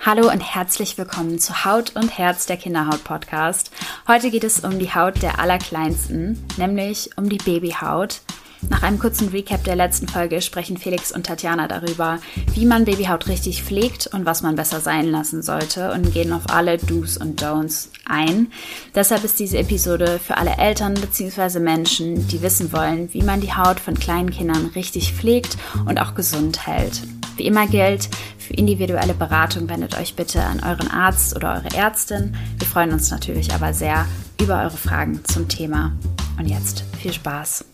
Hallo und herzlich willkommen zu Haut und Herz der Kinderhaut Podcast. Heute geht es um die Haut der Allerkleinsten, nämlich um die Babyhaut. Nach einem kurzen Recap der letzten Folge sprechen Felix und Tatjana darüber, wie man Babyhaut richtig pflegt und was man besser sein lassen sollte und gehen auf alle Do's und Don'ts ein. Deshalb ist diese Episode für alle Eltern bzw. Menschen, die wissen wollen, wie man die Haut von kleinen Kindern richtig pflegt und auch gesund hält. Wie immer gilt, für individuelle Beratung wendet euch bitte an euren Arzt oder eure Ärztin. Wir freuen uns natürlich aber sehr über eure Fragen zum Thema. Und jetzt viel Spaß.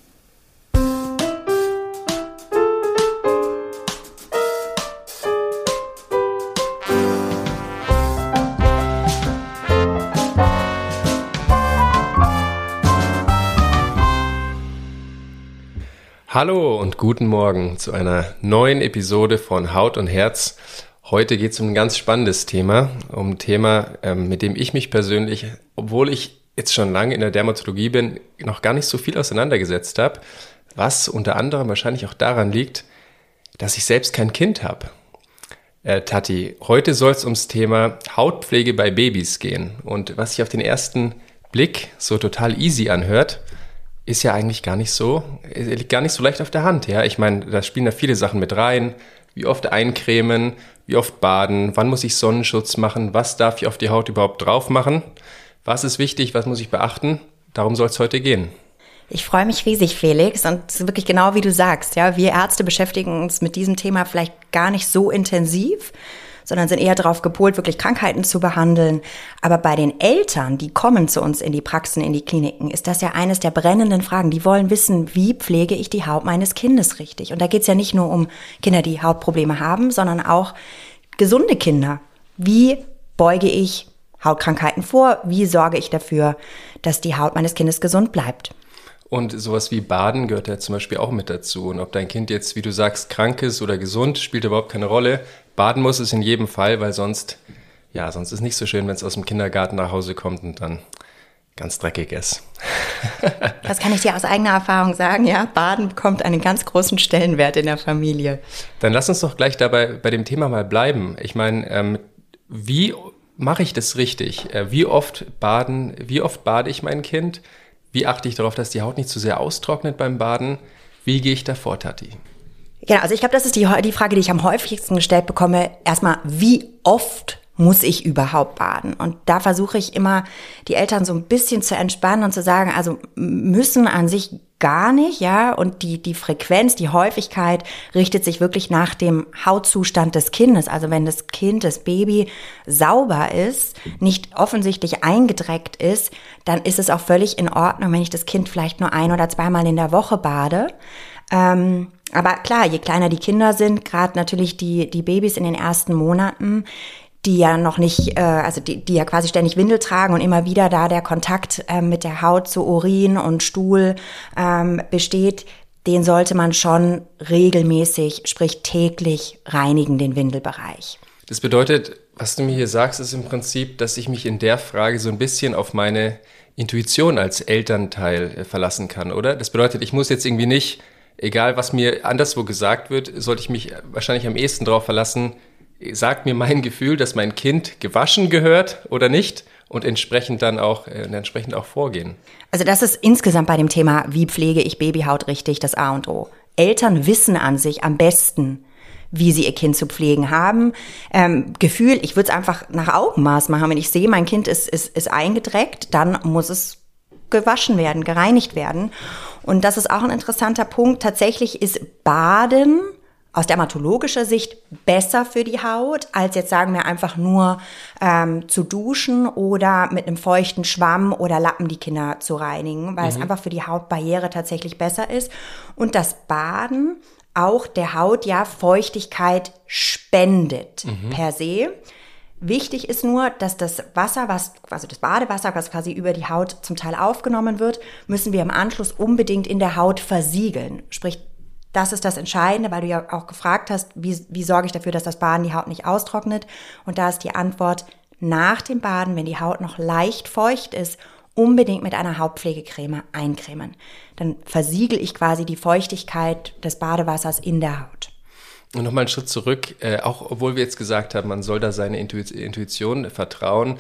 Hallo und guten Morgen zu einer neuen Episode von Haut und Herz. Heute geht es um ein ganz spannendes Thema, um ein Thema, ähm, mit dem ich mich persönlich, obwohl ich jetzt schon lange in der Dermatologie bin, noch gar nicht so viel auseinandergesetzt habe, was unter anderem wahrscheinlich auch daran liegt, dass ich selbst kein Kind habe. Äh, Tati, heute soll es ums Thema Hautpflege bei Babys gehen. Und was sich auf den ersten Blick so total easy anhört, ist ja eigentlich gar nicht so, liegt gar nicht so leicht auf der Hand. Ja, ich meine, da spielen da viele Sachen mit rein. Wie oft eincremen, wie oft baden, wann muss ich Sonnenschutz machen, was darf ich auf die Haut überhaupt drauf machen, was ist wichtig, was muss ich beachten. Darum soll es heute gehen. Ich freue mich riesig, Felix. Und wirklich genau wie du sagst. Ja, wir Ärzte beschäftigen uns mit diesem Thema vielleicht gar nicht so intensiv sondern sind eher darauf gepolt, wirklich Krankheiten zu behandeln. Aber bei den Eltern, die kommen zu uns in die Praxen, in die Kliniken, ist das ja eines der brennenden Fragen. Die wollen wissen, wie pflege ich die Haut meines Kindes richtig? Und da geht es ja nicht nur um Kinder, die Hautprobleme haben, sondern auch gesunde Kinder. Wie beuge ich Hautkrankheiten vor? Wie sorge ich dafür, dass die Haut meines Kindes gesund bleibt? Und sowas wie Baden gehört ja zum Beispiel auch mit dazu. Und ob dein Kind jetzt, wie du sagst, krank ist oder gesund, spielt überhaupt keine Rolle. Baden muss es in jedem Fall, weil sonst, ja, sonst ist nicht so schön, wenn es aus dem Kindergarten nach Hause kommt und dann ganz dreckig ist. das kann ich dir aus eigener Erfahrung sagen, ja. Baden bekommt einen ganz großen Stellenwert in der Familie. Dann lass uns doch gleich dabei bei dem Thema mal bleiben. Ich meine, ähm, wie mache ich das richtig? Äh, wie oft baden, wie oft bade ich mein Kind? Wie achte ich darauf, dass die Haut nicht zu sehr austrocknet beim Baden? Wie gehe ich davor, Tati? Genau, also ich glaube, das ist die, die Frage, die ich am häufigsten gestellt bekomme. Erstmal, wie oft muss ich überhaupt baden? Und da versuche ich immer, die Eltern so ein bisschen zu entspannen und zu sagen, also müssen an sich gar nicht, ja, und die, die Frequenz, die Häufigkeit richtet sich wirklich nach dem Hautzustand des Kindes. Also wenn das Kind, das Baby sauber ist, nicht offensichtlich eingedreckt ist, dann ist es auch völlig in Ordnung, wenn ich das Kind vielleicht nur ein oder zweimal in der Woche bade. Ähm, aber klar, je kleiner die Kinder sind, gerade natürlich die, die Babys in den ersten Monaten, die ja noch nicht, äh, also die, die ja quasi ständig Windel tragen und immer wieder da der Kontakt äh, mit der Haut zu Urin und Stuhl ähm, besteht, den sollte man schon regelmäßig, sprich täglich reinigen, den Windelbereich. Das bedeutet, was du mir hier sagst, ist im Prinzip, dass ich mich in der Frage so ein bisschen auf meine Intuition als Elternteil äh, verlassen kann, oder? Das bedeutet, ich muss jetzt irgendwie nicht egal was mir anderswo gesagt wird, sollte ich mich wahrscheinlich am ehesten darauf verlassen, sagt mir mein Gefühl, dass mein Kind gewaschen gehört oder nicht und entsprechend dann auch, äh, entsprechend auch vorgehen. Also das ist insgesamt bei dem Thema, wie pflege ich Babyhaut richtig, das A und O. Eltern wissen an sich am besten, wie sie ihr Kind zu pflegen haben. Ähm, Gefühl, ich würde es einfach nach Augenmaß machen. Wenn ich sehe, mein Kind ist, ist, ist eingedreckt, dann muss es gewaschen werden, gereinigt werden. Und das ist auch ein interessanter Punkt. Tatsächlich ist Baden aus dermatologischer Sicht besser für die Haut, als jetzt sagen wir einfach nur ähm, zu duschen oder mit einem feuchten Schwamm oder Lappen die Kinder zu reinigen, weil mhm. es einfach für die Hautbarriere tatsächlich besser ist. Und das Baden auch der Haut ja Feuchtigkeit spendet mhm. per se. Wichtig ist nur, dass das Wasser, was, also das Badewasser, was quasi über die Haut zum Teil aufgenommen wird, müssen wir im Anschluss unbedingt in der Haut versiegeln. Sprich, das ist das Entscheidende, weil du ja auch gefragt hast, wie, wie sorge ich dafür, dass das Baden die Haut nicht austrocknet? Und da ist die Antwort, nach dem Baden, wenn die Haut noch leicht feucht ist, unbedingt mit einer Hautpflegecreme eincremen. Dann versiegel ich quasi die Feuchtigkeit des Badewassers in der Haut. Und nochmal einen Schritt zurück, äh, auch obwohl wir jetzt gesagt haben, man soll da seine Intuition vertrauen.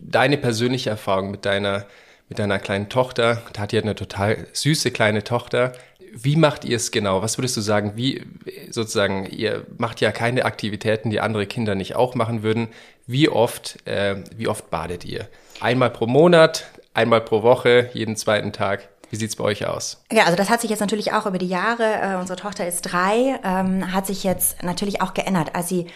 Deine persönliche Erfahrung mit deiner, mit deiner kleinen Tochter, Tati hat eine total süße kleine Tochter. Wie macht ihr es genau? Was würdest du sagen? Wie sozusagen, ihr macht ja keine Aktivitäten, die andere Kinder nicht auch machen würden. Wie oft, äh, wie oft badet ihr? Einmal pro Monat, einmal pro Woche, jeden zweiten Tag? Wie sieht's bei euch aus? Ja, also das hat sich jetzt natürlich auch über die Jahre, äh, unsere Tochter ist drei, ähm, hat sich jetzt natürlich auch geändert. Als sie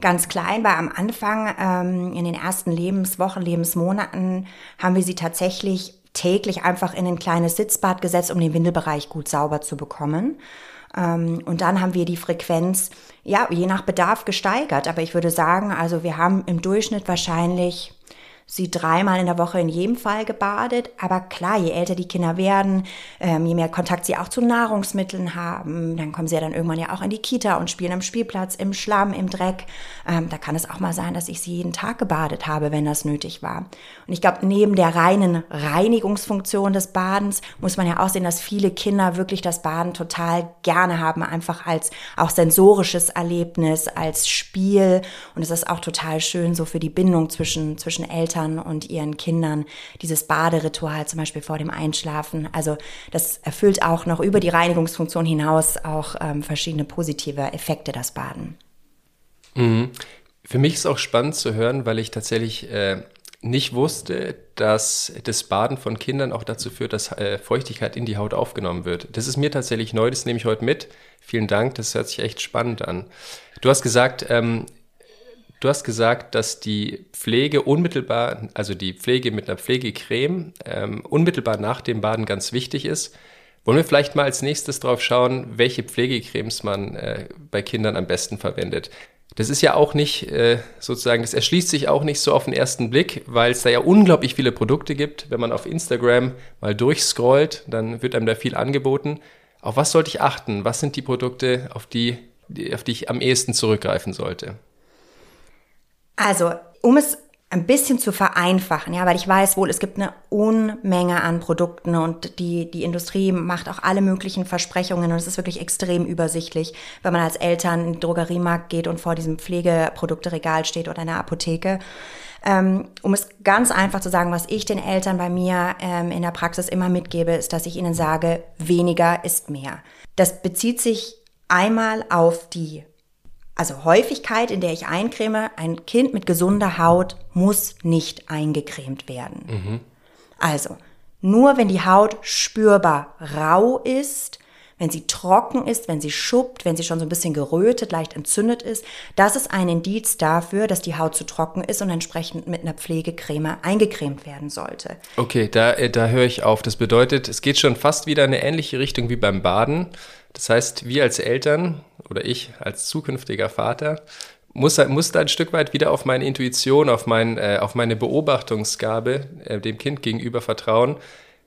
ganz klein war am Anfang, ähm, in den ersten Lebenswochen, Lebensmonaten, haben wir sie tatsächlich täglich einfach in ein kleines Sitzbad gesetzt, um den Windelbereich gut sauber zu bekommen. Ähm, und dann haben wir die Frequenz, ja, je nach Bedarf gesteigert. Aber ich würde sagen, also wir haben im Durchschnitt wahrscheinlich sie dreimal in der Woche in jedem Fall gebadet. Aber klar, je älter die Kinder werden, ähm, je mehr Kontakt sie auch zu Nahrungsmitteln haben, dann kommen sie ja dann irgendwann ja auch in die Kita und spielen am Spielplatz, im Schlamm, im Dreck. Ähm, da kann es auch mal sein, dass ich sie jeden Tag gebadet habe, wenn das nötig war. Und ich glaube, neben der reinen Reinigungsfunktion des Badens muss man ja auch sehen, dass viele Kinder wirklich das Baden total gerne haben, einfach als auch sensorisches Erlebnis, als Spiel. Und es ist auch total schön so für die Bindung zwischen, zwischen Eltern Eltern und ihren Kindern dieses Baderitual zum Beispiel vor dem Einschlafen. Also das erfüllt auch noch über die Reinigungsfunktion hinaus auch ähm, verschiedene positive Effekte, das Baden. Mhm. Für mich ist auch spannend zu hören, weil ich tatsächlich äh, nicht wusste, dass das Baden von Kindern auch dazu führt, dass äh, Feuchtigkeit in die Haut aufgenommen wird. Das ist mir tatsächlich neu, das nehme ich heute mit. Vielen Dank, das hört sich echt spannend an. Du hast gesagt, ähm, Du hast gesagt, dass die Pflege unmittelbar, also die Pflege mit einer Pflegecreme, ähm, unmittelbar nach dem Baden ganz wichtig ist. Wollen wir vielleicht mal als nächstes drauf schauen, welche Pflegecremes man äh, bei Kindern am besten verwendet? Das ist ja auch nicht äh, sozusagen, das erschließt sich auch nicht so auf den ersten Blick, weil es da ja unglaublich viele Produkte gibt. Wenn man auf Instagram mal durchscrollt, dann wird einem da viel angeboten. Auf was sollte ich achten? Was sind die Produkte, auf die, auf die ich am ehesten zurückgreifen sollte? Also, um es ein bisschen zu vereinfachen, ja, weil ich weiß wohl, es gibt eine Unmenge an Produkten und die, die Industrie macht auch alle möglichen Versprechungen und es ist wirklich extrem übersichtlich, wenn man als Eltern in den Drogeriemarkt geht und vor diesem Pflegeprodukteregal steht oder in der Apotheke. Ähm, um es ganz einfach zu sagen, was ich den Eltern bei mir ähm, in der Praxis immer mitgebe, ist, dass ich ihnen sage, weniger ist mehr. Das bezieht sich einmal auf die also Häufigkeit, in der ich eincreme, ein Kind mit gesunder Haut muss nicht eingecremt werden. Mhm. Also, nur wenn die Haut spürbar rau ist, wenn sie trocken ist, wenn sie schuppt, wenn sie schon so ein bisschen gerötet, leicht entzündet ist, das ist ein Indiz dafür, dass die Haut zu trocken ist und entsprechend mit einer Pflegecreme eingecremt werden sollte. Okay, da, äh, da höre ich auf. Das bedeutet, es geht schon fast wieder in eine ähnliche Richtung wie beim Baden. Das heißt, wir als Eltern oder ich als zukünftiger Vater muss, muss da ein Stück weit wieder auf meine Intuition, auf, mein, äh, auf meine Beobachtungsgabe äh, dem Kind gegenüber vertrauen.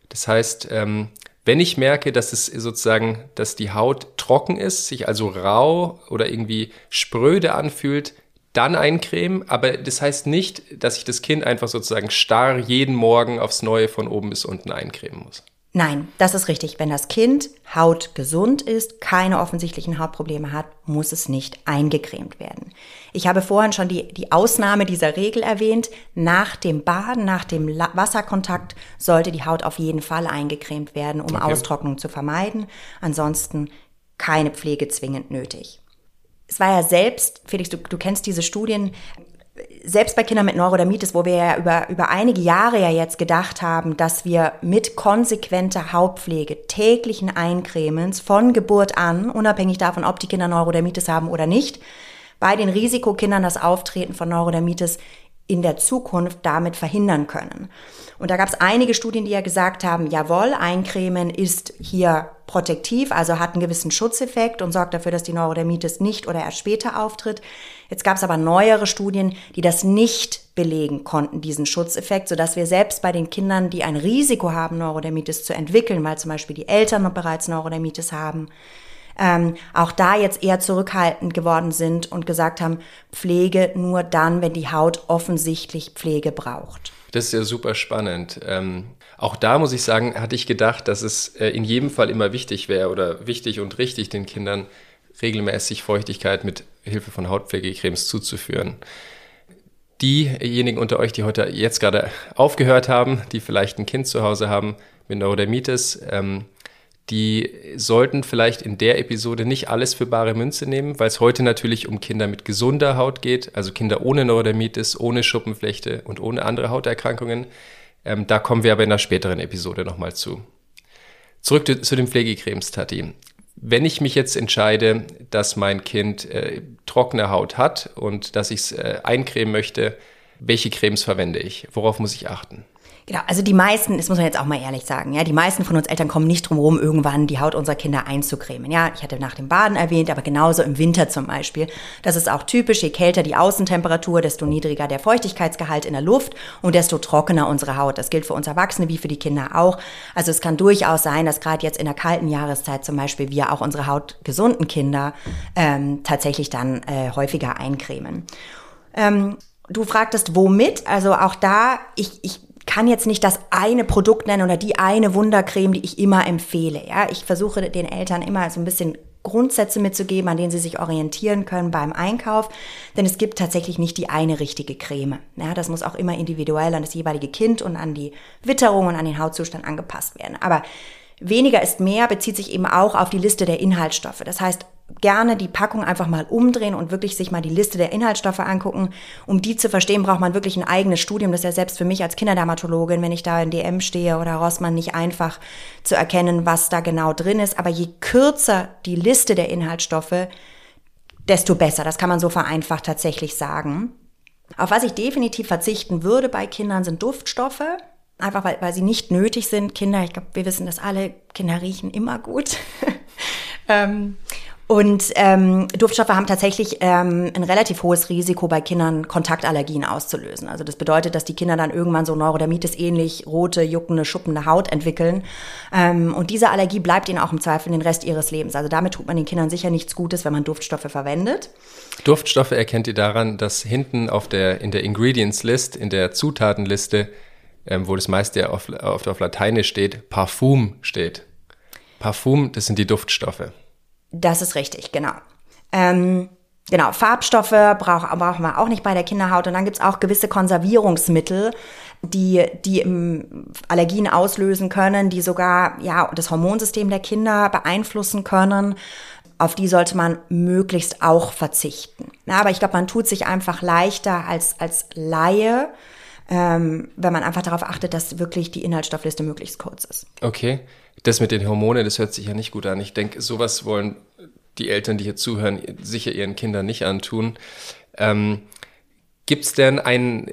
Das heißt, ähm, wenn ich merke, dass es sozusagen, dass die Haut trocken ist, sich also rau oder irgendwie spröde anfühlt, dann eincremen. Aber das heißt nicht, dass ich das Kind einfach sozusagen starr jeden Morgen aufs Neue von oben bis unten eincremen muss. Nein, das ist richtig. Wenn das Kind hautgesund ist, keine offensichtlichen Hautprobleme hat, muss es nicht eingecremt werden. Ich habe vorhin schon die, die Ausnahme dieser Regel erwähnt. Nach dem Baden, nach dem Wasserkontakt sollte die Haut auf jeden Fall eingecremt werden, um okay. Austrocknung zu vermeiden. Ansonsten keine Pflege zwingend nötig. Es war ja selbst, Felix, du, du kennst diese Studien, selbst bei Kindern mit Neurodermitis, wo wir ja über, über einige Jahre ja jetzt gedacht haben, dass wir mit konsequenter Hautpflege, täglichen Eincremens von Geburt an, unabhängig davon, ob die Kinder Neurodermitis haben oder nicht, bei den Risikokindern das Auftreten von Neurodermitis in der Zukunft damit verhindern können. Und da gab es einige Studien, die ja gesagt haben, jawohl, Eincremen ist hier protektiv, also hat einen gewissen Schutzeffekt und sorgt dafür, dass die Neurodermitis nicht oder erst später auftritt. Jetzt gab es aber neuere Studien, die das nicht belegen konnten, diesen Schutzeffekt, sodass wir selbst bei den Kindern, die ein Risiko haben, Neurodermitis zu entwickeln, weil zum Beispiel die Eltern bereits Neurodermitis haben, ähm, auch da jetzt eher zurückhaltend geworden sind und gesagt haben, Pflege nur dann, wenn die Haut offensichtlich Pflege braucht. Das ist ja super spannend. Ähm, auch da muss ich sagen, hatte ich gedacht, dass es äh, in jedem Fall immer wichtig wäre oder wichtig und richtig den Kindern regelmäßig Feuchtigkeit mit Hilfe von Hautpflegecremes zuzuführen. Diejenigen unter euch, die heute jetzt gerade aufgehört haben, die vielleicht ein Kind zu Hause haben mit Neurodermitis, ähm, die sollten vielleicht in der Episode nicht alles für bare Münze nehmen, weil es heute natürlich um Kinder mit gesunder Haut geht, also Kinder ohne Neurodermitis, ohne Schuppenflechte und ohne andere Hauterkrankungen. Ähm, da kommen wir aber in einer späteren Episode nochmal zu. Zurück zu den Pflegecremes, Tati. Wenn ich mich jetzt entscheide, dass mein Kind äh, trockene Haut hat und dass ich es äh, eincremen möchte, welche Cremes verwende ich? Worauf muss ich achten? Genau, also die meisten, das muss man jetzt auch mal ehrlich sagen, ja, die meisten von uns Eltern kommen nicht drum herum, irgendwann die Haut unserer Kinder einzucremen. Ja, ich hatte nach dem Baden erwähnt, aber genauso im Winter zum Beispiel. Das ist auch typisch, je kälter die Außentemperatur, desto niedriger der Feuchtigkeitsgehalt in der Luft und desto trockener unsere Haut. Das gilt für uns Erwachsene wie für die Kinder auch. Also es kann durchaus sein, dass gerade jetzt in der kalten Jahreszeit zum Beispiel wir auch unsere hautgesunden Kinder ähm, tatsächlich dann äh, häufiger eincremen. Ähm, Du fragtest, womit? Also auch da, ich, ich kann jetzt nicht das eine Produkt nennen oder die eine Wundercreme, die ich immer empfehle. Ja, ich versuche den Eltern immer so ein bisschen Grundsätze mitzugeben, an denen sie sich orientieren können beim Einkauf, denn es gibt tatsächlich nicht die eine richtige Creme. Ja, das muss auch immer individuell an das jeweilige Kind und an die Witterung und an den Hautzustand angepasst werden. Aber weniger ist mehr bezieht sich eben auch auf die Liste der Inhaltsstoffe. Das heißt, gerne die Packung einfach mal umdrehen und wirklich sich mal die Liste der Inhaltsstoffe angucken. Um die zu verstehen, braucht man wirklich ein eigenes Studium. Das ist ja selbst für mich als Kinderdermatologin, wenn ich da in DM stehe oder Rossmann, nicht einfach zu erkennen, was da genau drin ist. Aber je kürzer die Liste der Inhaltsstoffe, desto besser. Das kann man so vereinfacht tatsächlich sagen. Auf was ich definitiv verzichten würde bei Kindern sind Duftstoffe. Einfach weil, weil sie nicht nötig sind. Kinder, ich glaube, wir wissen das alle, Kinder riechen immer gut. ähm, und ähm, Duftstoffe haben tatsächlich ähm, ein relativ hohes Risiko bei Kindern Kontaktallergien auszulösen. Also das bedeutet, dass die Kinder dann irgendwann so Neurodermitis ähnlich rote, juckende, schuppende Haut entwickeln. Ähm, und diese Allergie bleibt ihnen auch im Zweifel den Rest ihres Lebens. Also damit tut man den Kindern sicher nichts Gutes, wenn man Duftstoffe verwendet. Duftstoffe erkennt ihr daran, dass hinten auf der, in der Ingredients List, in der Zutatenliste, ähm, wo das meiste auf, auf, auf Lateinisch steht, Parfum steht. Parfum, das sind die Duftstoffe. Das ist richtig, genau. Ähm, genau, Farbstoffe brauch, brauchen wir auch nicht bei der Kinderhaut. Und dann gibt's auch gewisse Konservierungsmittel, die, die Allergien auslösen können, die sogar ja, das Hormonsystem der Kinder beeinflussen können. Auf die sollte man möglichst auch verzichten. Na, aber ich glaube, man tut sich einfach leichter als, als Laie, ähm, wenn man einfach darauf achtet, dass wirklich die Inhaltsstoffliste möglichst kurz ist. Okay. Das mit den Hormonen, das hört sich ja nicht gut an. Ich denke, sowas wollen die Eltern, die hier zuhören, sicher ihren Kindern nicht antun. Ähm, Gibt es denn ein,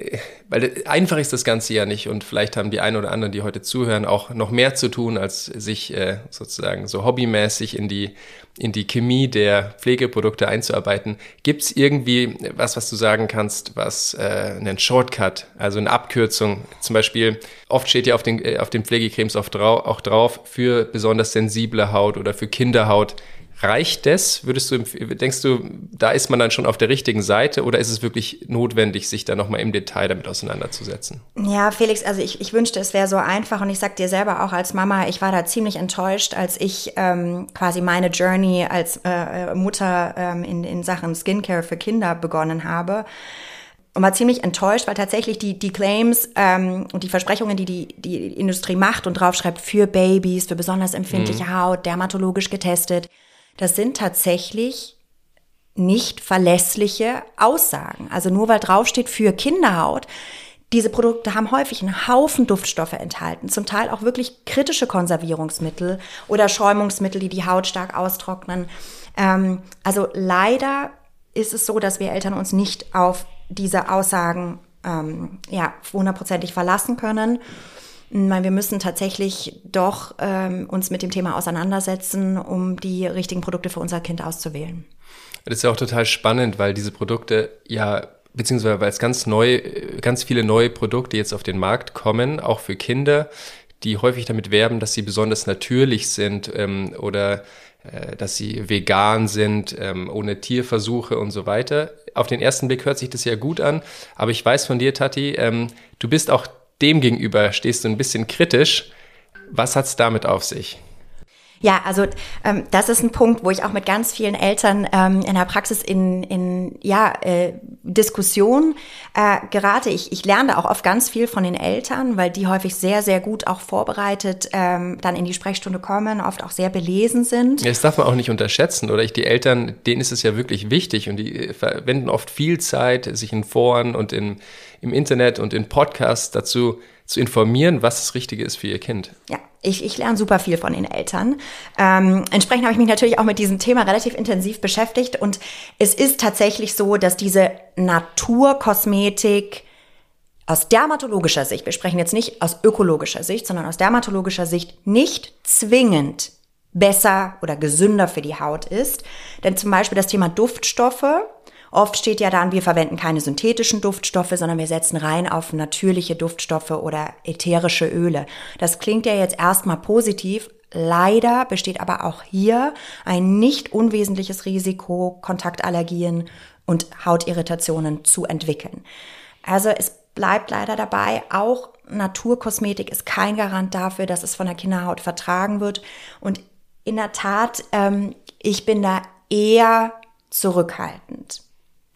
weil einfach ist das Ganze ja nicht und vielleicht haben die einen oder anderen, die heute zuhören, auch noch mehr zu tun, als sich äh, sozusagen so hobbymäßig in die, in die Chemie der Pflegeprodukte einzuarbeiten. Gibt es irgendwie was, was du sagen kannst, was äh, einen Shortcut, also eine Abkürzung, zum Beispiel, oft steht ja auf den, äh, auf den Pflegecremes auch, drau auch drauf, für besonders sensible Haut oder für Kinderhaut Reicht das? Würdest du, denkst du, da ist man dann schon auf der richtigen Seite oder ist es wirklich notwendig, sich da nochmal im Detail damit auseinanderzusetzen? Ja, Felix, also ich, ich wünschte, es wäre so einfach und ich sag dir selber auch als Mama, ich war da ziemlich enttäuscht, als ich ähm, quasi meine Journey als äh, Mutter ähm, in, in Sachen Skincare für Kinder begonnen habe und war ziemlich enttäuscht, weil tatsächlich die, die Claims ähm, und die Versprechungen, die, die die Industrie macht und draufschreibt für Babys, für besonders empfindliche mhm. Haut, dermatologisch getestet, das sind tatsächlich nicht verlässliche Aussagen. Also nur weil draufsteht für Kinderhaut, diese Produkte haben häufig einen Haufen Duftstoffe enthalten, zum Teil auch wirklich kritische Konservierungsmittel oder Schäumungsmittel, die die Haut stark austrocknen. Ähm, also leider ist es so, dass wir Eltern uns nicht auf diese Aussagen ähm, ja, hundertprozentig verlassen können. Weil wir müssen tatsächlich doch ähm, uns mit dem Thema auseinandersetzen, um die richtigen Produkte für unser Kind auszuwählen. Das ist ja auch total spannend, weil diese Produkte ja beziehungsweise weil es ganz neu, ganz viele neue Produkte jetzt auf den Markt kommen, auch für Kinder, die häufig damit werben, dass sie besonders natürlich sind ähm, oder äh, dass sie vegan sind, ähm, ohne Tierversuche und so weiter. Auf den ersten Blick hört sich das ja gut an, aber ich weiß von dir, Tati, ähm, du bist auch dem gegenüber stehst du ein bisschen kritisch. Was hat es damit auf sich? Ja, also ähm, das ist ein Punkt, wo ich auch mit ganz vielen Eltern ähm, in der Praxis in, in ja, äh, Diskussion äh, gerate. Ich, ich lerne da auch oft ganz viel von den Eltern, weil die häufig sehr, sehr gut auch vorbereitet ähm, dann in die Sprechstunde kommen, oft auch sehr belesen sind. Ja, das darf man auch nicht unterschätzen, oder? Ich, die Eltern, denen ist es ja wirklich wichtig und die äh, verwenden oft viel Zeit, sich in Foren und in, im Internet und in Podcasts dazu zu informieren, was das Richtige ist für ihr Kind. Ja, ich, ich lerne super viel von den Eltern. Ähm, entsprechend habe ich mich natürlich auch mit diesem Thema relativ intensiv beschäftigt und es ist tatsächlich so, dass diese Naturkosmetik aus dermatologischer Sicht, wir sprechen jetzt nicht aus ökologischer Sicht, sondern aus dermatologischer Sicht nicht zwingend besser oder gesünder für die Haut ist. Denn zum Beispiel das Thema Duftstoffe Oft steht ja dann, wir verwenden keine synthetischen Duftstoffe, sondern wir setzen rein auf natürliche Duftstoffe oder ätherische Öle. Das klingt ja jetzt erstmal positiv. Leider besteht aber auch hier ein nicht unwesentliches Risiko, Kontaktallergien und Hautirritationen zu entwickeln. Also es bleibt leider dabei, auch Naturkosmetik ist kein Garant dafür, dass es von der Kinderhaut vertragen wird. Und in der Tat, ähm, ich bin da eher zurückhaltend.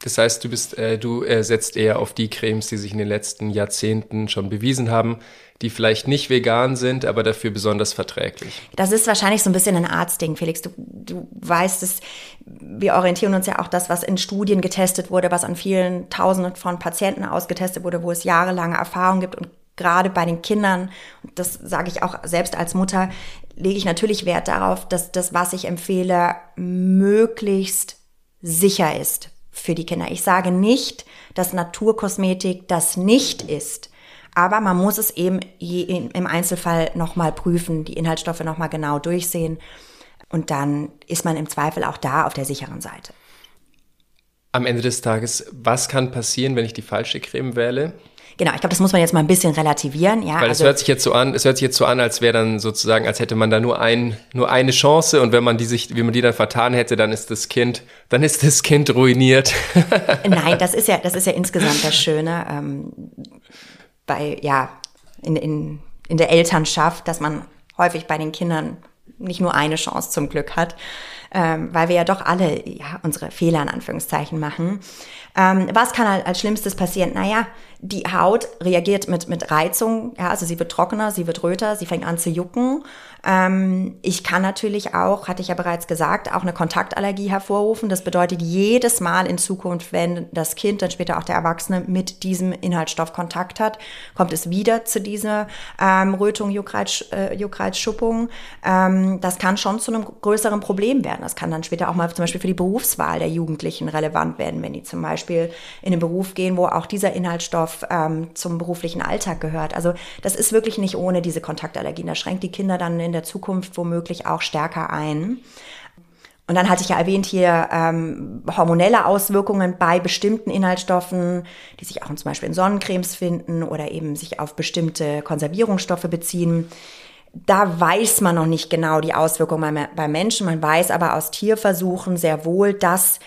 Das heißt, du bist, äh, du äh, setzt eher auf die Cremes, die sich in den letzten Jahrzehnten schon bewiesen haben, die vielleicht nicht vegan sind, aber dafür besonders verträglich. Das ist wahrscheinlich so ein bisschen ein Arztding, Felix. Du, du weißt es, wir orientieren uns ja auch das, was in Studien getestet wurde, was an vielen Tausenden von Patienten ausgetestet wurde, wo es jahrelange Erfahrung gibt und gerade bei den Kindern, das sage ich auch selbst als Mutter, lege ich natürlich Wert darauf, dass das, was ich empfehle, möglichst sicher ist für die Kinder. Ich sage nicht, dass Naturkosmetik das nicht ist. Aber man muss es eben im Einzelfall nochmal prüfen, die Inhaltsstoffe nochmal genau durchsehen. Und dann ist man im Zweifel auch da auf der sicheren Seite. Am Ende des Tages, was kann passieren, wenn ich die falsche Creme wähle? Genau, ich glaube, das muss man jetzt mal ein bisschen relativieren. Ja, Weil also, es hört sich jetzt so an, es hört sich jetzt so an, als wäre dann sozusagen, als hätte man da nur ein, nur eine Chance und wenn man die sich, wie man die dann vertan hätte, dann ist das Kind, dann ist das Kind ruiniert. Nein, das ist ja, das ist ja insgesamt das Schöne ähm, bei ja in, in, in der Elternschaft, dass man häufig bei den Kindern nicht nur eine Chance zum Glück hat, ähm, weil wir ja doch alle ja, unsere Fehler in Anführungszeichen machen. Ähm, was kann als Schlimmstes passieren? Naja, die Haut reagiert mit, mit Reizung, ja, also sie wird trockener, sie wird röter, sie fängt an zu jucken. Ähm, ich kann natürlich auch, hatte ich ja bereits gesagt, auch eine Kontaktallergie hervorrufen. Das bedeutet, jedes Mal in Zukunft, wenn das Kind, dann später auch der Erwachsene mit diesem Inhaltsstoff Kontakt hat, kommt es wieder zu dieser ähm, Rötung, Juckreiz, äh, Juckreiz, Schuppung. Ähm, das kann schon zu einem größeren Problem werden. Das kann dann später auch mal zum Beispiel für die Berufswahl der Jugendlichen relevant werden, wenn die zum Beispiel in einen Beruf gehen, wo auch dieser Inhaltsstoff ähm, zum beruflichen Alltag gehört. Also das ist wirklich nicht ohne diese Kontaktallergien. Das schränkt die Kinder dann in der Zukunft womöglich auch stärker ein. Und dann hatte ich ja erwähnt hier ähm, hormonelle Auswirkungen bei bestimmten Inhaltsstoffen, die sich auch zum Beispiel in Sonnencremes finden oder eben sich auf bestimmte Konservierungsstoffe beziehen. Da weiß man noch nicht genau die Auswirkungen bei Menschen. Man weiß aber aus Tierversuchen sehr wohl, dass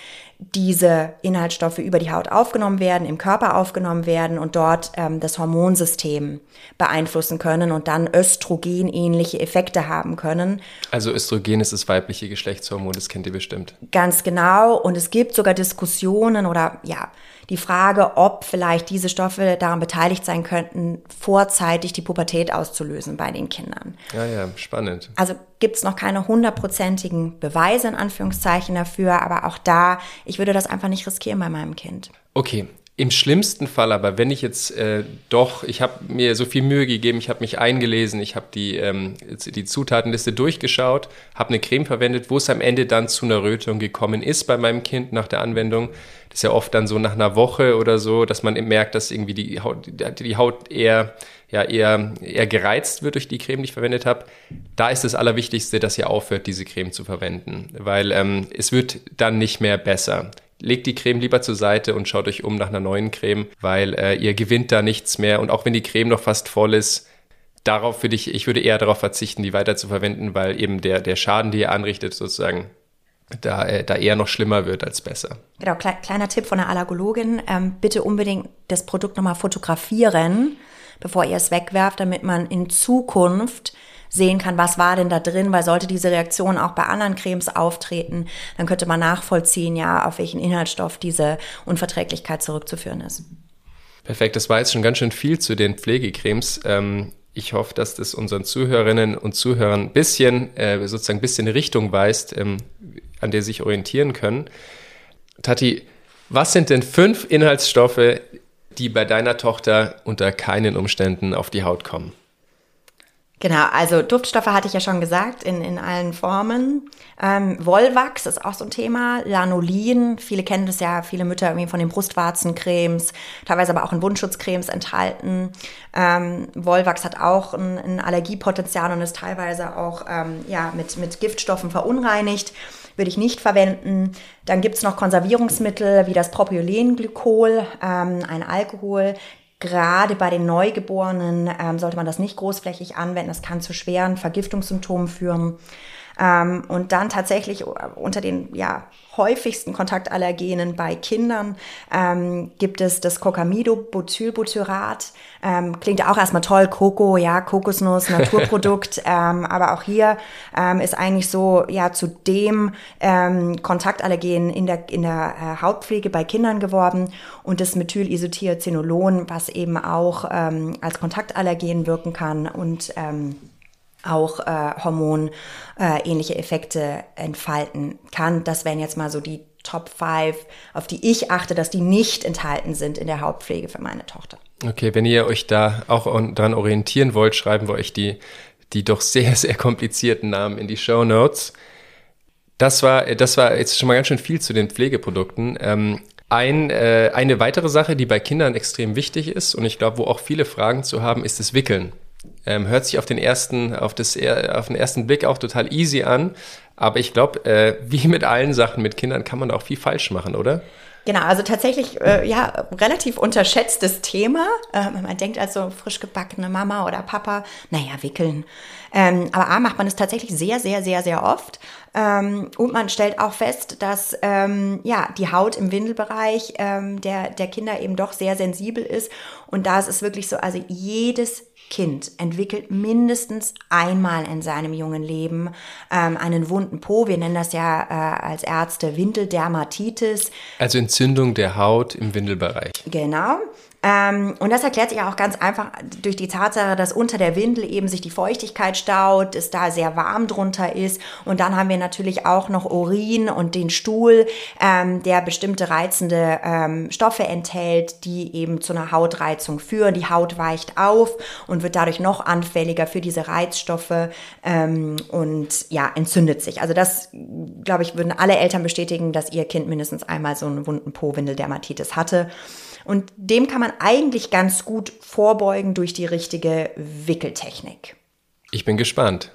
diese Inhaltsstoffe über die Haut aufgenommen werden, im Körper aufgenommen werden und dort ähm, das Hormonsystem beeinflussen können und dann Östrogen-ähnliche Effekte haben können. Also Östrogen ist das weibliche Geschlechtshormon, das kennt ihr bestimmt. Ganz genau. Und es gibt sogar Diskussionen oder ja, die Frage, ob vielleicht diese Stoffe daran beteiligt sein könnten, vorzeitig die Pubertät auszulösen bei den Kindern. Ja, ja, spannend. Also gibt es noch keine hundertprozentigen Beweise in Anführungszeichen dafür, aber auch da, ich würde das einfach nicht riskieren bei meinem Kind. Okay, im schlimmsten Fall aber, wenn ich jetzt äh, doch, ich habe mir so viel Mühe gegeben, ich habe mich eingelesen, ich habe die, ähm, die Zutatenliste durchgeschaut, habe eine Creme verwendet, wo es am Ende dann zu einer Rötung gekommen ist bei meinem Kind nach der Anwendung. Das ist ja oft dann so nach einer Woche oder so, dass man merkt, dass irgendwie die Haut, die Haut eher, ja, eher, eher gereizt wird durch die Creme, die ich verwendet habe. Da ist das Allerwichtigste, dass ihr aufhört, diese Creme zu verwenden, weil ähm, es wird dann nicht mehr besser legt die Creme lieber zur Seite und schaut euch um nach einer neuen Creme, weil äh, ihr gewinnt da nichts mehr. Und auch wenn die Creme noch fast voll ist, darauf würde ich, ich würde eher darauf verzichten, die weiter zu verwenden, weil eben der, der Schaden, die ihr anrichtet, sozusagen, da, äh, da eher noch schlimmer wird als besser. Genau, kle kleiner Tipp von der Allergologin, ähm, bitte unbedingt das Produkt nochmal fotografieren, bevor ihr es wegwerft, damit man in Zukunft sehen kann, was war denn da drin, weil sollte diese Reaktion auch bei anderen Cremes auftreten, dann könnte man nachvollziehen, ja, auf welchen Inhaltsstoff diese Unverträglichkeit zurückzuführen ist. Perfekt, das war jetzt schon ganz schön viel zu den Pflegecremes. Ähm, ich hoffe, dass das unseren Zuhörerinnen und Zuhörern ein bisschen, äh, sozusagen ein bisschen Richtung weist, ähm, an der sie sich orientieren können. Tati, was sind denn fünf Inhaltsstoffe, die bei deiner Tochter unter keinen Umständen auf die Haut kommen? Genau, also Duftstoffe hatte ich ja schon gesagt, in, in allen Formen. Ähm, Wollwachs ist auch so ein Thema. Lanolin, viele kennen das ja, viele Mütter irgendwie von den Brustwarzencremes, teilweise aber auch in Wundschutzcremes enthalten. Ähm, Wollwachs hat auch ein, ein, Allergiepotenzial und ist teilweise auch ähm, ja, mit, mit Giftstoffen verunreinigt. Würde ich nicht verwenden. Dann gibt's noch Konservierungsmittel wie das Propylenglykol, ähm, ein Alkohol, Gerade bei den Neugeborenen ähm, sollte man das nicht großflächig anwenden. Das kann zu schweren Vergiftungssymptomen führen. Ähm, und dann tatsächlich äh, unter den ja, häufigsten Kontaktallergenen bei Kindern ähm, gibt es das Cocamidobutylbutyrat. Ähm, klingt auch erstmal toll, Koko, ja, Kokosnuss, Naturprodukt. ähm, aber auch hier ähm, ist eigentlich so, ja, zu dem ähm, Kontaktallergen in der, in der äh, Hautpflege bei Kindern geworden. Und das Methylisothiazinolon, was eben auch ähm, als Kontaktallergen wirken kann und ähm, auch äh, Hormon äh, Effekte entfalten kann. Das wären jetzt mal so die Top 5, auf die ich achte, dass die nicht enthalten sind in der Hauptpflege für meine Tochter. Okay, wenn ihr euch da auch dran orientieren wollt, schreiben wir euch die, die doch sehr, sehr komplizierten Namen in die Show Notes. Das war, das war jetzt schon mal ganz schön viel zu den Pflegeprodukten. Ähm, ein, äh, eine weitere Sache, die bei Kindern extrem wichtig ist und ich glaube, wo auch viele Fragen zu haben, ist das Wickeln. Ähm, hört sich auf den ersten, auf das, auf den ersten Blick auch total easy an. Aber ich glaube, äh, wie mit allen Sachen mit Kindern kann man auch viel falsch machen, oder? Genau, also tatsächlich, äh, ja, relativ unterschätztes Thema. Ähm, man denkt also frisch gebackene Mama oder Papa, naja, wickeln. Ähm, aber A, macht man es tatsächlich sehr, sehr, sehr, sehr oft. Ähm, und man stellt auch fest, dass ähm, ja, die Haut im Windelbereich ähm, der, der Kinder eben doch sehr sensibel ist. Und da ist es wirklich so, also jedes Kind entwickelt mindestens einmal in seinem jungen Leben ähm, einen wunden Po. Wir nennen das ja äh, als Ärzte Windeldermatitis. Also Entzündung der Haut im Windelbereich. Genau. Ähm, und das erklärt sich auch ganz einfach durch die Tatsache, dass unter der Windel eben sich die Feuchtigkeit staut, es da sehr warm drunter ist. Und dann haben wir natürlich auch noch Urin und den Stuhl, ähm, der bestimmte reizende ähm, Stoffe enthält, die eben zu einer Hautreizung führen. Die Haut weicht auf und wird dadurch noch anfälliger für diese Reizstoffe ähm, und ja, entzündet sich. Also das, glaube ich, würden alle Eltern bestätigen, dass ihr Kind mindestens einmal so einen wunden Po-Windeldermatitis hatte. Und dem kann man eigentlich ganz gut vorbeugen durch die richtige Wickeltechnik. Ich bin gespannt.